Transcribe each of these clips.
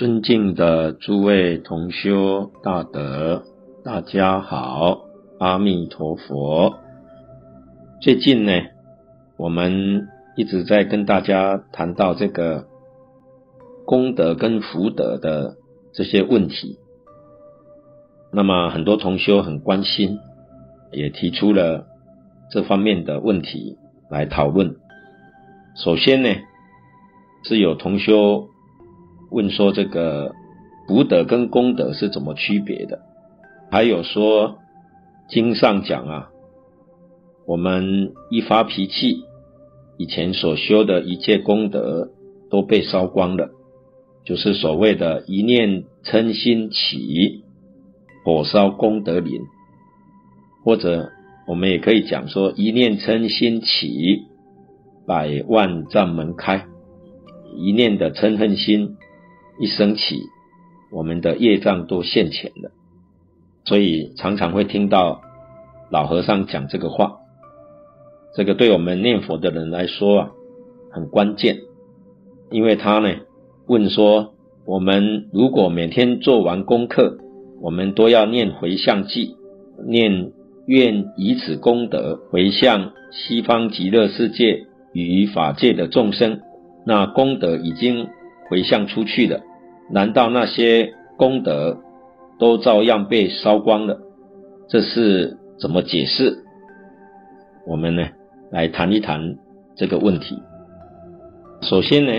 尊敬的诸位同修大德，大家好，阿弥陀佛。最近呢，我们一直在跟大家谈到这个功德跟福德的这些问题。那么很多同修很关心，也提出了这方面的问题来讨论。首先呢，是有同修。问说这个福德跟功德是怎么区别的？还有说经上讲啊，我们一发脾气，以前所修的一切功德都被烧光了，就是所谓的一念嗔心起，火烧功德林，或者我们也可以讲说一念嗔心起，百万障门开，一念的嗔恨心。一生起，我们的业障都现前了，所以常常会听到老和尚讲这个话。这个对我们念佛的人来说啊，很关键，因为他呢问说：我们如果每天做完功课，我们都要念回向偈，念愿以此功德回向西方极乐世界与法界的众生，那功德已经回向出去了。难道那些功德都照样被烧光了？这是怎么解释？我们呢，来谈一谈这个问题。首先呢，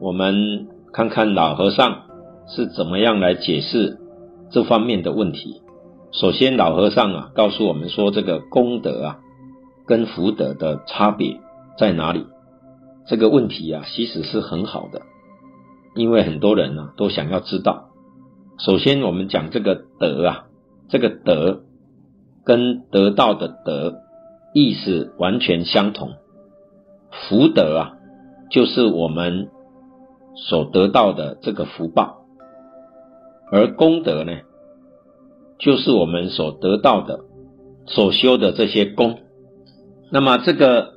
我们看看老和尚是怎么样来解释这方面的问题。首先，老和尚啊告诉我们说，这个功德啊跟福德的差别在哪里？这个问题啊，其实是很好的。因为很多人呢都想要知道，首先我们讲这个德啊，这个德跟得到的德意思完全相同。福德啊，就是我们所得到的这个福报，而功德呢，就是我们所得到的、所修的这些功。那么这个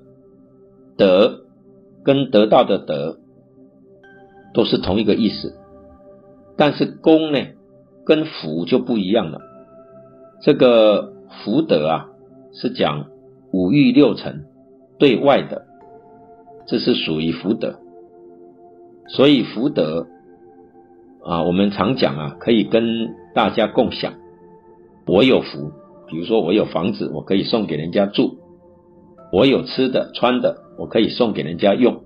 德跟得到的德。都是同一个意思，但是功呢，跟福就不一样了。这个福德啊，是讲五欲六尘对外的，这是属于福德。所以福德啊，我们常讲啊，可以跟大家共享。我有福，比如说我有房子，我可以送给人家住；我有吃的穿的，我可以送给人家用，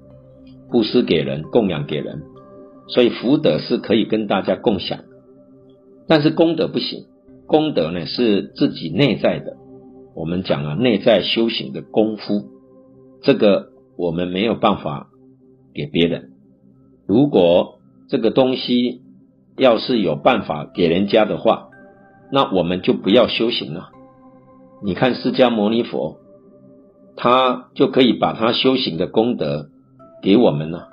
布施给人，供养给人。所以福德是可以跟大家共享，但是功德不行。功德呢是自己内在的，我们讲啊，内在修行的功夫，这个我们没有办法给别人。如果这个东西要是有办法给人家的话，那我们就不要修行了。你看释迦牟尼佛，他就可以把他修行的功德给我们了。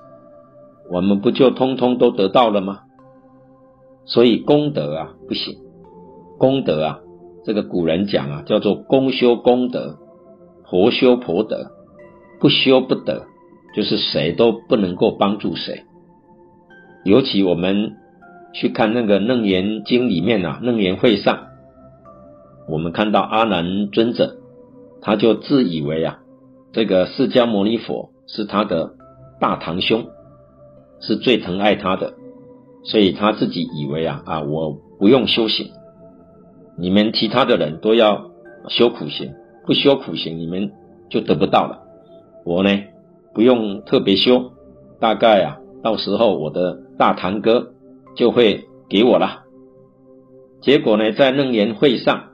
我们不就通通都得到了吗？所以功德啊不行，功德啊，这个古人讲啊，叫做公修公德，婆修婆德，不修不得，就是谁都不能够帮助谁。尤其我们去看那个《楞严经》里面啊，《楞严会》上，我们看到阿难尊者，他就自以为啊，这个释迦牟尼佛是他的大堂兄。是最疼爱他的，所以他自己以为啊啊，我不用修行，你们其他的人都要修苦行，不修苦行你们就得不到了。我呢不用特别修，大概啊到时候我的大堂哥就会给我了。结果呢，在楞严会上，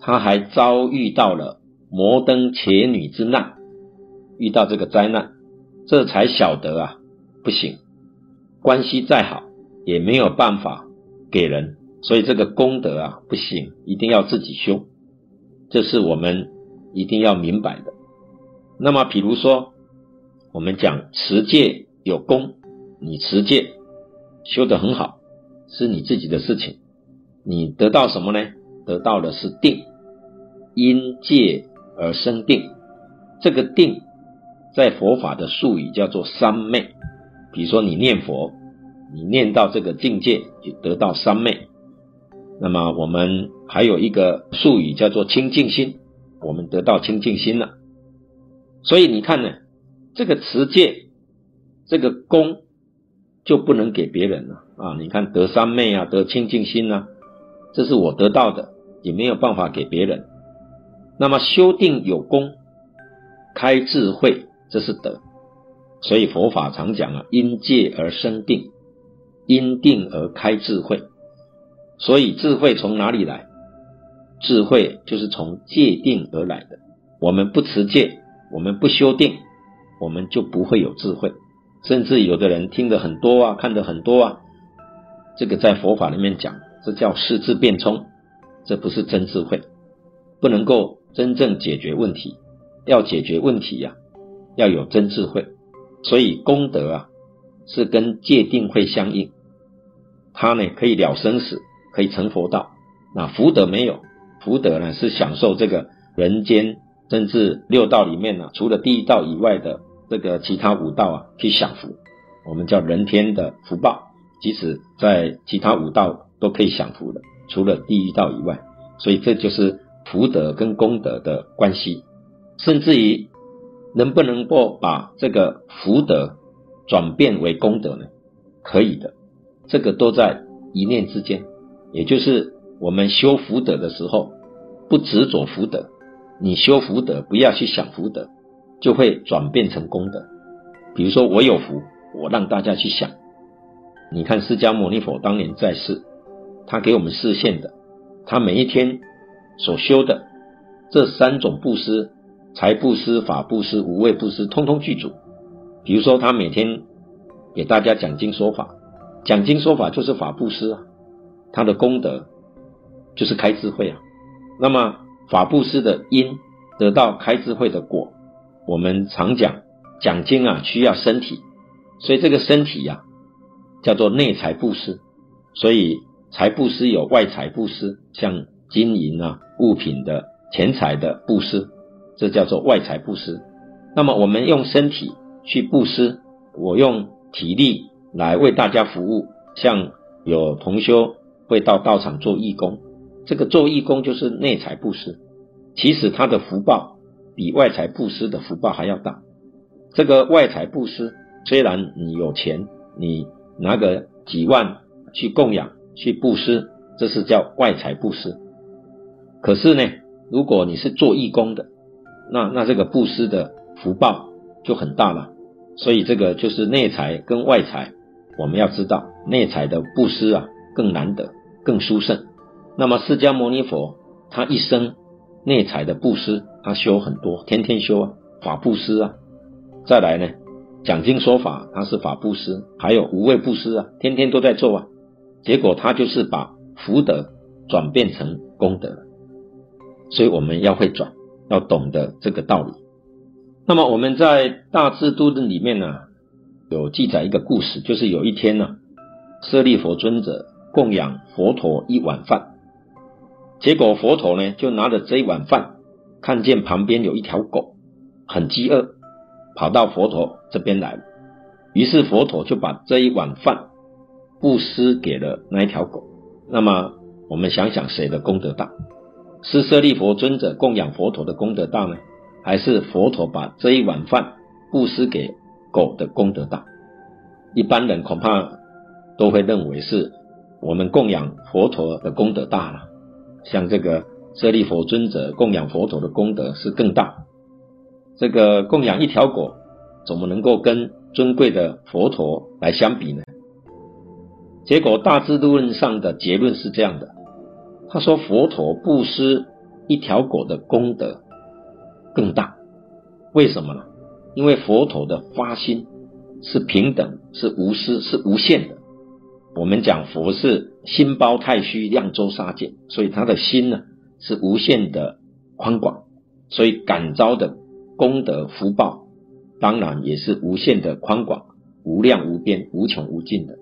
他还遭遇到了摩登伽女之难，遇到这个灾难，这才晓得啊不行。关系再好也没有办法给人，所以这个功德啊不行，一定要自己修，这是我们一定要明白的。那么，比如说我们讲持戒有功，你持戒修得很好，是你自己的事情，你得到什么呢？得到的是定，因戒而生定，这个定在佛法的术语叫做三昧。比如说你念佛，你念到这个境界，就得到三昧。那么我们还有一个术语叫做清净心，我们得到清净心了。所以你看呢，这个持戒，这个功就不能给别人了啊！你看得三昧啊，得清净心啊，这是我得到的，也没有办法给别人。那么修定有功，开智慧，这是德。所以佛法常讲啊，因戒而生定，因定而开智慧。所以智慧从哪里来？智慧就是从戒定而来的。我们不持戒，我们不修定，我们就不会有智慧。甚至有的人听得很多啊，看得很多啊，这个在佛法里面讲，这叫四智变聪，这不是真智慧，不能够真正解决问题。要解决问题呀、要有真智慧。所以功德啊，是跟戒定慧相应，它呢可以了生死，可以成佛道。那福德没有，福德呢是享受这个人间，甚至六道里面呢、除了第一道以外的这个其他五道啊，去享福。我们叫人天的福报，即使在其他五道都可以享福的，除了第一道以外。所以这就是福德跟功德的关系，甚至于。能不能够把这个福德转变为功德呢？可以的，这个都在一念之间。也就是我们修福德的时候，不执着福德，你修福德不要去想福德，就会转变成功德。比如说我有福，我让大家去想。你看释迦牟尼佛当年在世，他给我们示现的，他每一天所修的这三种布施。财布施、法布施、无畏布施，通通具足。比如说，他每天给大家讲经说法，讲经说法就是法布施啊，他的功德就是开智慧啊。那么法布施的因得到开智慧的果，我们常讲讲经啊需要身体，所以这个身体呀、啊、叫做内财布施。所以财布施有外财布施，像金银啊物品的钱财的布施。这叫做外财布施。那么我们用身体去布施，我用体力来为大家服务。像有同修会到道场做义工，这个做义工就是内财布施。其实他的福报比外财布施的福报还要大。这个外财布施虽然你有钱，你拿个几万去供养、去布施，这是叫外财布施。可是呢，如果你是做义工的，那那这个布施的福报就很大了，所以这个就是内财跟外财，我们要知道内财的布施啊更难得，更殊胜。那么释迦牟尼佛他一生内财的布施，他修很多，天天修啊，法布施啊。再来呢，讲经说法他是法布施，还有无畏布施啊，天天都在做啊。结果他就是把福德转变成功德，所以我们要会转。要懂得这个道理。那么我们在《大智度论》里面呢，有记载一个故事，就是有一天呢，舍利佛尊者供养佛陀一碗饭，结果佛陀呢就拿着这一碗饭，看见旁边有一条狗很饥饿，跑到佛陀这边来，于是佛陀就把这一碗饭布施给了那一条狗。那么我们想想谁的功德大？是舍利弗尊者供养佛陀的功德大呢，还是佛陀把这一碗饭布施给狗的功德大？一般人恐怕都会认为是我们供养佛陀的功德大了。像这个舍利弗尊者供养佛陀的功德是更大。这个供养一条狗，怎么能够跟尊贵的佛陀来相比呢？结果大智论上的结论是这样的。他说：“佛陀布施一条狗的功德更大，为什么呢？因为佛陀的发心是平等、是无私、是无限的。我们讲佛是心包太虚、量周沙界，所以他的心呢是无限的宽广，所以感召的功德福报当然也是无限的宽广、无量无边、无穷无尽的。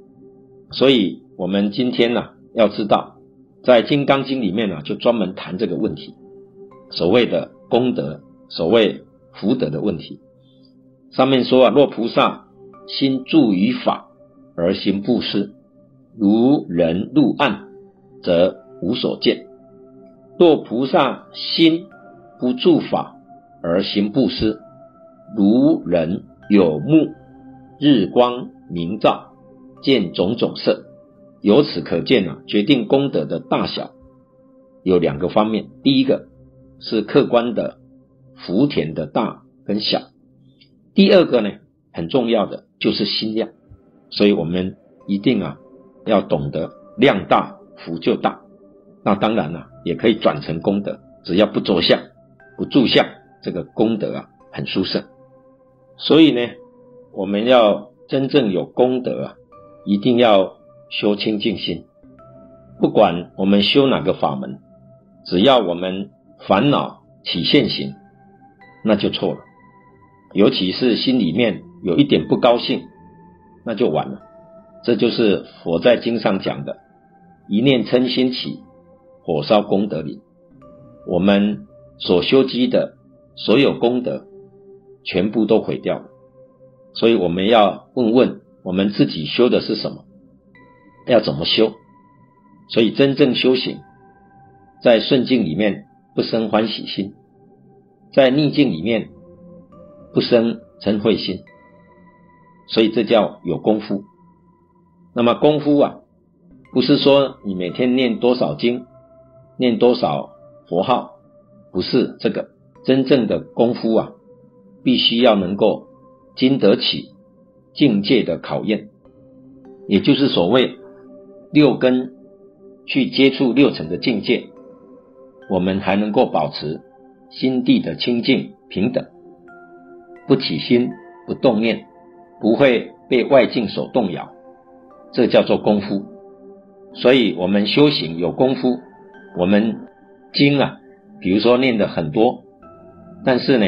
所以我们今天呢要知道。”在《金刚经》里面呢，就专门谈这个问题，所谓的功德，所谓福德的问题。上面说啊，若菩萨心住于法而行布施，如人入暗，则无所见。若菩萨心不住法而行布施，如人有目，日光明照，见种种色。由此可见啊，决定功德的大小有两个方面。第一个是客观的福田的大跟小，第二个呢，很重要的就是心量。所以我们一定啊要懂得量大福就大。那当然了，也可以转成功德，只要不着相、不住相，这个功德啊很殊胜。所以呢，我们要真正有功德啊，一定要。修清净心，不管我们修哪个法门，只要我们烦恼起现行，那就错了。尤其是心里面有一点不高兴，那就完了。这就是佛在经上讲的“一念嗔心起，火烧功德林”。我们所修积的所有功德，全部都毁掉了。所以我们要问问我们自己修的是什么。要怎么修？所以真正修行，在顺境里面不生欢喜心，在逆境里面不生嗔恚心，所以这叫有功夫。那么功夫啊，不是说你每天念多少经，念多少佛号，不是这个真正的功夫啊，必须要能够经得起境界的考验，也就是所谓。六根去接触六尘的境界，我们还能够保持心地的清净平等，不起心，不动念，不会被外境所动摇，这叫做功夫。所以，我们修行有功夫，我们经啊，比如说念的很多，但是呢，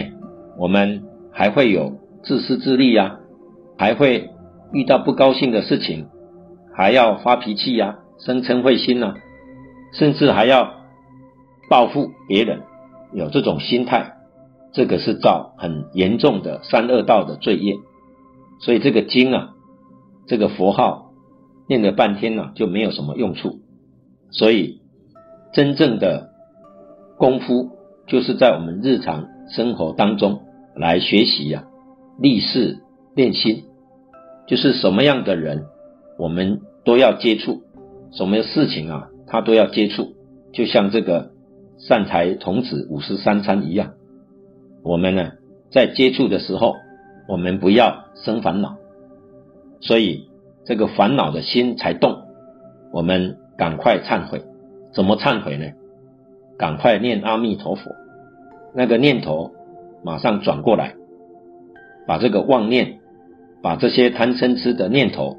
我们还会有自私自利呀，还会遇到不高兴的事情。还要发脾气呀、啊，生嗔恚心呐、甚至还要报复别人，有这种心态，这个是造很严重的三恶道的罪业。所以这个经啊，这个佛号念了半天呢、就没有什么用处。所以真正的功夫，就是在我们日常生活当中来学习呀、立事练心，就是什么样的人。我们都要接触什么事情啊？他都要接触，就像这个善财童子五十三参一样。我们呢，在接触的时候，我们不要生烦恼，所以这个烦恼的心才动。我们赶快忏悔，怎么忏悔呢？赶快念阿弥陀佛，那个念头马上转过来，把这个妄念，把这些贪嗔痴的念头。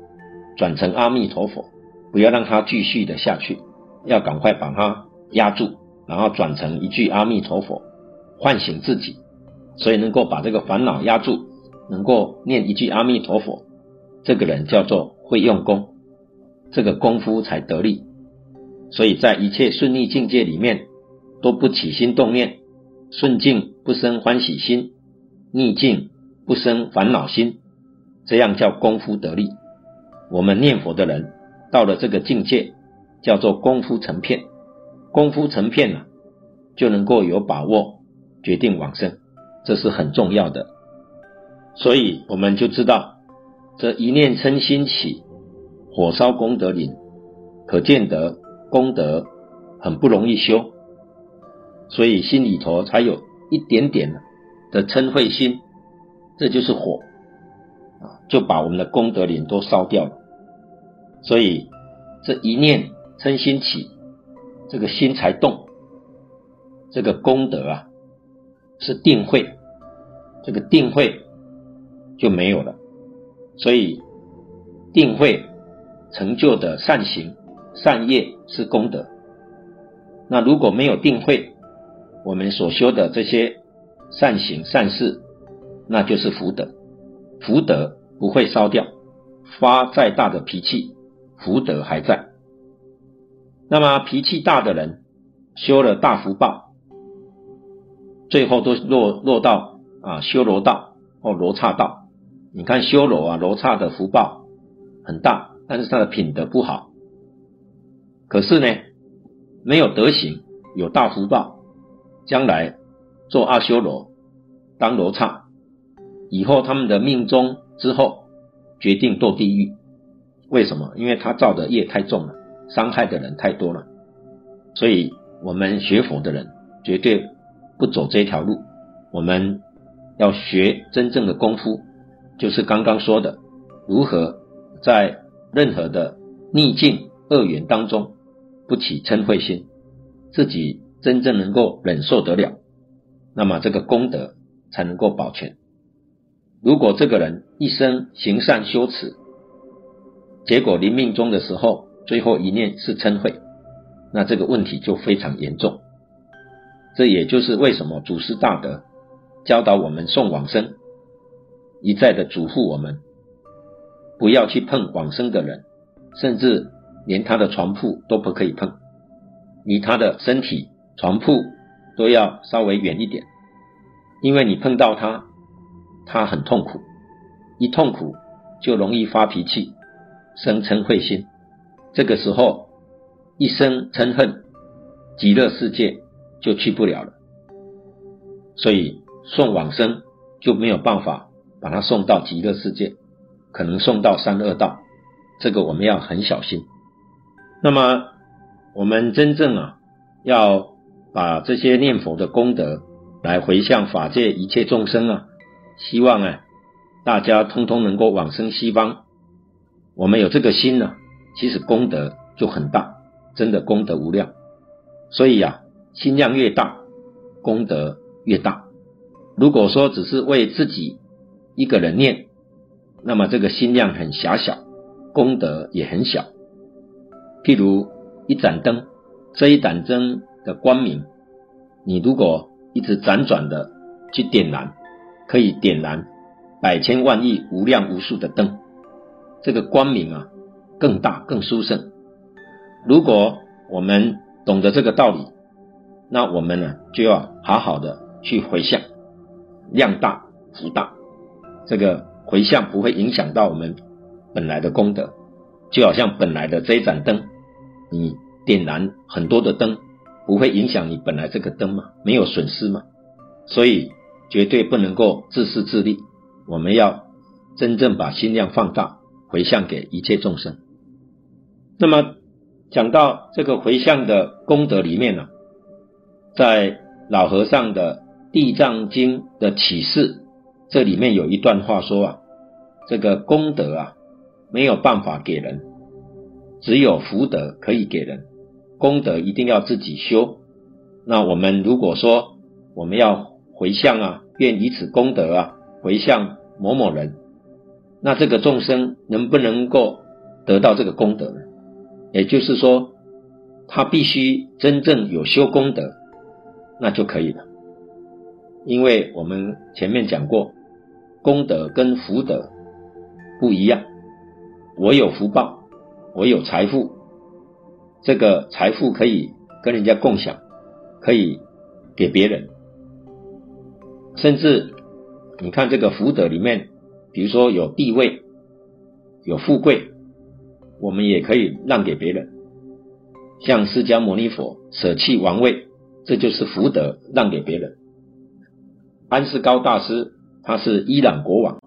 转成阿弥陀佛，不要让它继续的下去，要赶快把它压住，然后转成一句阿弥陀佛，唤醒自己，所以能够把这个烦恼压住，能够念一句阿弥陀佛，这个人叫做会用功，这个功夫才得力。所以在一切顺逆境界里面，都不起心动念，顺境不生欢喜心，逆境不生烦恼心，这样叫功夫得力。我们念佛的人到了这个境界，叫做功夫成片。功夫成片了，就能够有把握决定往生，这是很重要的。所以我们就知道，这一念嗔心起，火烧功德林，可见得功德很不容易修。所以心里头才有一点点的嗔恚心，这就是火啊。就把我们的功德林都烧掉了，所以这一念嗔心起，这个心才动，这个功德啊是定慧，这个定慧就没有了，所以定慧成就的善行善业是功德。那如果没有定慧，我们所修的这些善行善事，那就是福德，福德。不会烧掉，发再大的脾气，福德还在。那么脾气大的人，修了大福报，最后都落落到啊修罗道或罗刹道。你看修罗啊罗刹的福报很大，但是他的品德不好。可是呢，没有德行，有大福报，将来做阿修罗，当罗刹，以后他们的命中之后决定堕地狱。为什么？因为他造的业太重了，伤害的人太多了。所以，我们学佛的人绝对不走这条路。我们要学真正的功夫，就是刚刚说的，如何在任何的逆境恶缘当中不起嗔恚心，自己真正能够忍受得了，那么这个功德才能够保全。如果这个人一生行善修持，结果临命终的时候，最后一念是嗔恚，那这个问题就非常严重。这也就是为什么祖师大德教导我们送往生，一再的嘱咐我们，不要去碰往生的人，甚至连他的床铺都不可以碰，离他的身体、床铺都要稍微远一点，因为你碰到他，他很痛苦，一痛苦就容易发脾气。生嗔恚心，这个时候一生嗔恨，极乐世界就去不了了。所以送往生就没有办法把他送到极乐世界，可能送到三恶道，这个我们要很小心。那么我们真正啊，要把这些念佛的功德来回向法界一切众生啊，希望啊大家通通能够往生西方。我们有这个心呢，其实功德就很大，真的功德无量。所以呀，心量越大，功德越大。如果说只是为自己一个人念，那么这个心量很狭小，功德也很小。譬如一盏灯，这一盏灯的光明，你如果一直辗转的去点燃，可以点燃百千万亿无量无数的灯。这个光明啊，更大更殊胜。如果我们懂得这个道理，那我们呢就要好好的去回向，量大福大。这个回向不会影响到我们本来的功德，就好像本来的这一盏灯，你点燃很多的灯，不会影响你本来这个灯吗？没有损失吗？所以绝对不能够自私自利，我们要真正把心量放大。回向给一切众生。那么讲到这个回向的功德里面呢，在老和尚的《地藏经》的启示，这里面有一段话说啊，这个功德啊没有办法给人，只有福德可以给人。功德一定要自己修。那我们如果说我们要回向啊，愿以此功德啊回向某某人。那这个众生能不能够得到这个功德呢？也就是说，他必须真正有修功德，那就可以了。因为我们前面讲过，功德跟福德不一样。我有福报，我有财富，这个财富可以跟人家共享，可以给别人，甚至你看这个福德里面。比如说有地位、有富贵，我们也可以让给别人。像释迦牟尼佛舍弃王位，这就是福德，让给别人。安世高大师他是伊朗国王，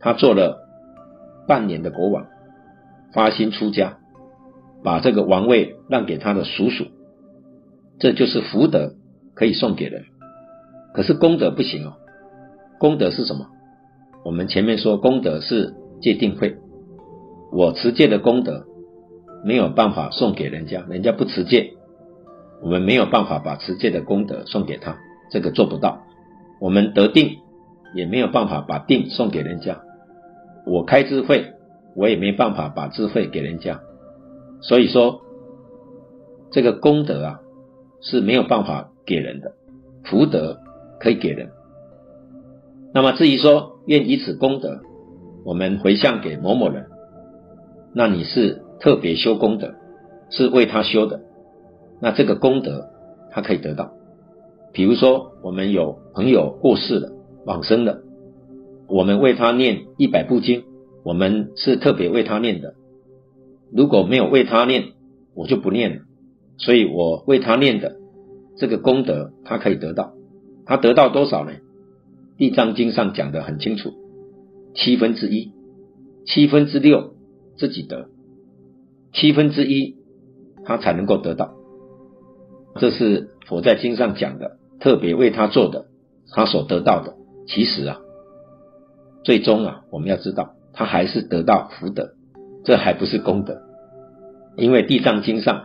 他做了半年的国王，发心出家，把这个王位让给他的叔叔，这就是福德，可以送给人。可是功德不行哦，功德是什么？我们前面说功德是戒定慧，我持戒的功德没有办法送给人家，人家不持戒，我们没有办法把持戒的功德送给他，这个做不到。我们得定也没有办法把定送给人家，我开智慧，我也没办法把智慧给人家。所以说，这个功德啊是没有办法给人的，福德可以给人。那么至于说愿以此功德，我们回向给某某人，那你是特别修功德，是为他修的，那这个功德他可以得到。比如说我们有朋友过世了，往生了，我们为他念一百部经，我们是特别为他念的。如果没有为他念，我就不念了。所以我为他念的这个功德，他可以得到。他得到多少呢？地藏经上讲得很清楚，七分之一，七分之六自己得，七分之一他才能够得到。这是佛在经上讲的，特别为他做的，他所得到的。其实啊，最终啊，我们要知道，他还是得到福德，这还不是功德。因为地藏经上，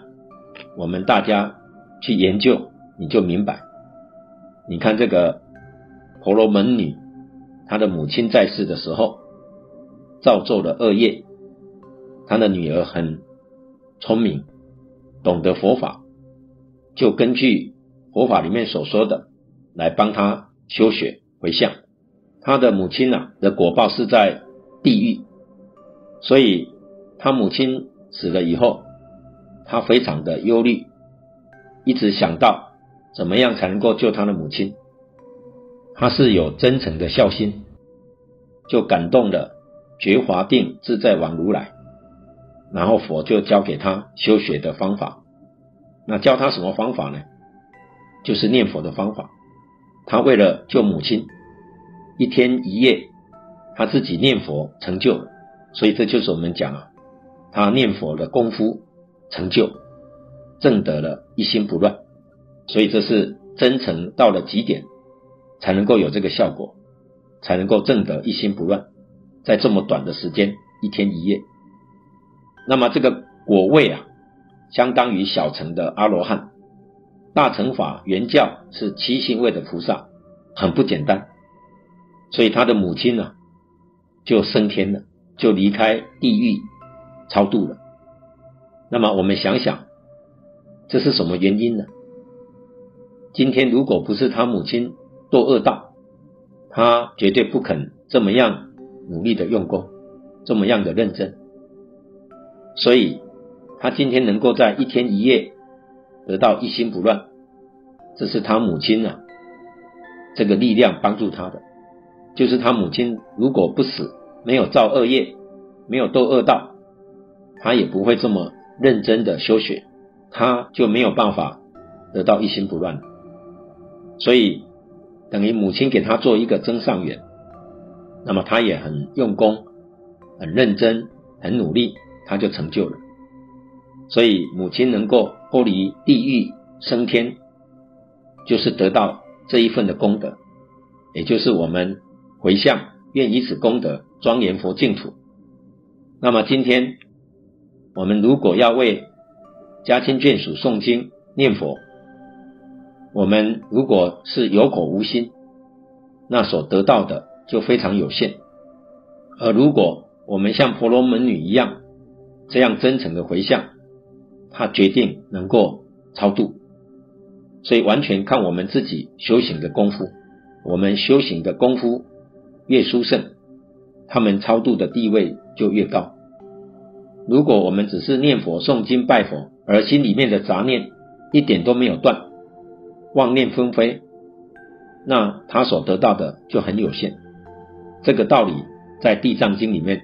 我们大家去研究，你就明白。你看这个婆罗门女，她的母亲在世的时候，造作了恶业，她的女儿很聪明，懂得佛法。就根据佛法里面所说的来帮他修学回向，他的母亲啊的果报是在地狱，所以他母亲死了以后，他非常的忧虑，一直想到怎么样才能够救他的母亲。他是有真诚的孝心，就感动了觉华定自在王如来，然后佛就教给他修学的方法。那教他什么方法呢？就是念佛的方法。他为了救母亲，一天一夜，他自己念佛成就。所以这就是我们讲啊，他念佛的功夫成就，证得了一心不乱。所以这是真诚到了极点，才能够有这个效果，才能够证得一心不乱。在这么短的时间，一天一夜，那么这个果位啊。相当于小乘的阿罗汉，大乘法原教是七信位的菩萨，很不简单。所以他的母亲呢，就升天了，就离开地狱超度了。那么我们想想，这是什么原因呢？今天如果不是他母亲堕恶道，他绝对不肯这么样努力的用功，这么样的认真。所以。他今天能够在一天一夜得到一心不乱，这是他母亲啊，这个力量帮助他的。就是他母亲如果不死，没有造恶业，没有堕恶道，他也不会这么认真的修学，他就没有办法得到一心不乱。所以等于母亲给他做一个增上缘，那么他也很用功、很认真、很努力，他就成就了。所以母亲能够脱离地狱升天，就是得到这一份的功德，也就是我们回向愿以此功德庄严佛净土。那么今天我们如果要为家亲眷属诵经念佛，我们如果是有口无心，那所得到的就非常有限。而如果我们像婆罗门女一样这样真诚的回向，他决定能够超度，所以完全看我们自己修行的功夫。我们修行的功夫越殊胜，他们超度的地位就越高。如果我们只是念佛、诵经、拜佛，而心里面的杂念一点都没有断，妄念纷飞，那他所得到的就很有限。这个道理在《地藏经》里面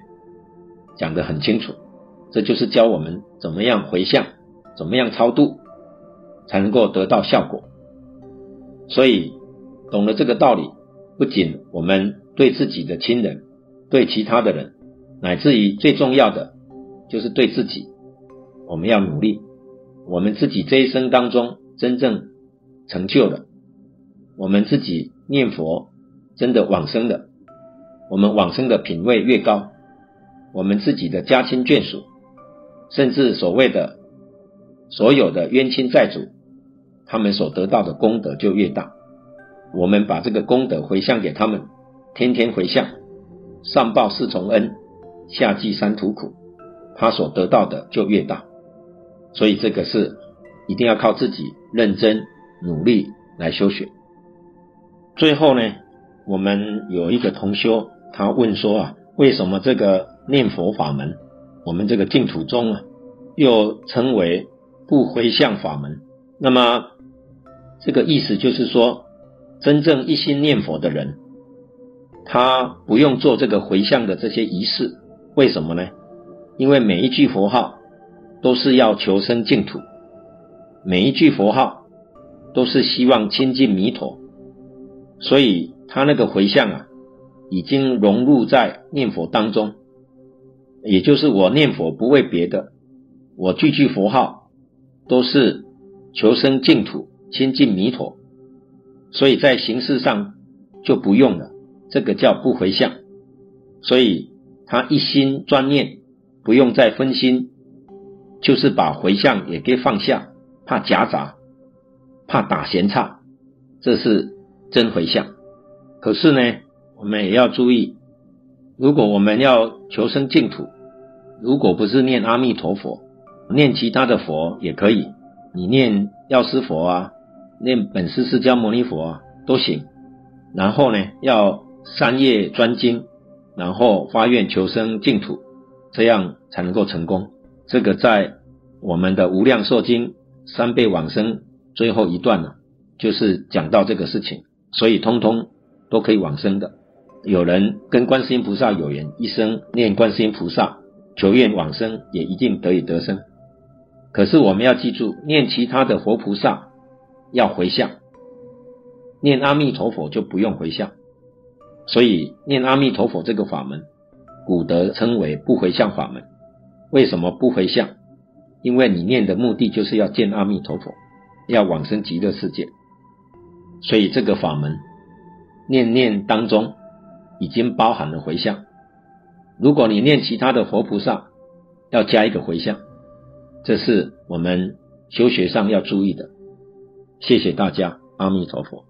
讲得很清楚，这就是教我们怎么样回向。怎么样超度才能够得到效果？所以懂了这个道理，不仅我们对自己的亲人、对其他的人，乃至于最重要的就是对自己，我们要努力。我们自己这一生当中真正成就了，我们自己念佛真的往生了，我们往生的品位越高，我们自己的家亲眷属，甚至所谓的。所有的冤亲债主，他们所得到的功德就越大。我们把这个功德回向给他们，天天回向，上报四重恩，下济三途苦，他所得到的就越大。所以这个是一定要靠自己认真努力来修学。最后呢，我们有一个同修，他问说啊，为什么这个念佛法门，我们这个净土宗啊，又称为不回向法门，那么这个意思就是说，真正一心念佛的人，他不用做这个回向的这些仪式，为什么呢？因为每一句佛号都是要求生净土，每一句佛号都是希望亲近弥陀，所以他那个回向啊，已经融入在念佛当中。也就是我念佛不为别的，我句句佛号都是求生净土、亲近弥陀，所以在形式上就不用了，这个叫不回向。所以他一心专念，不用再分心，就是把回向也给放下，怕夹杂，怕打闲岔，这是真回向。可是呢，我们也要注意。如果我们要求生净土，如果不是念阿弥陀佛，念其他的佛也可以。你念药师佛啊，念本师释迦牟尼佛啊都行。然后呢，要三业专精，然后发愿求生净土，这样才能够成功。这个在我们的《无量寿经》三辈往生最后一段呢，就是讲到这个事情，所以通通都可以往生的。有人跟观世音菩萨有缘，一生念观世音菩萨，求愿往生，也一定得以得生。可是我们要记住，念其他的佛菩萨要回向，念阿弥陀佛就不用回向。所以念阿弥陀佛这个法门，古德称为不回向法门。为什么不回向？因为你念的目的就是要见阿弥陀佛，要往生极乐世界。所以这个法门念念当中。已经包含了回向。如果你念其他的佛菩萨，要加一个回向，这是我们修学上要注意的。谢谢大家，阿弥陀佛。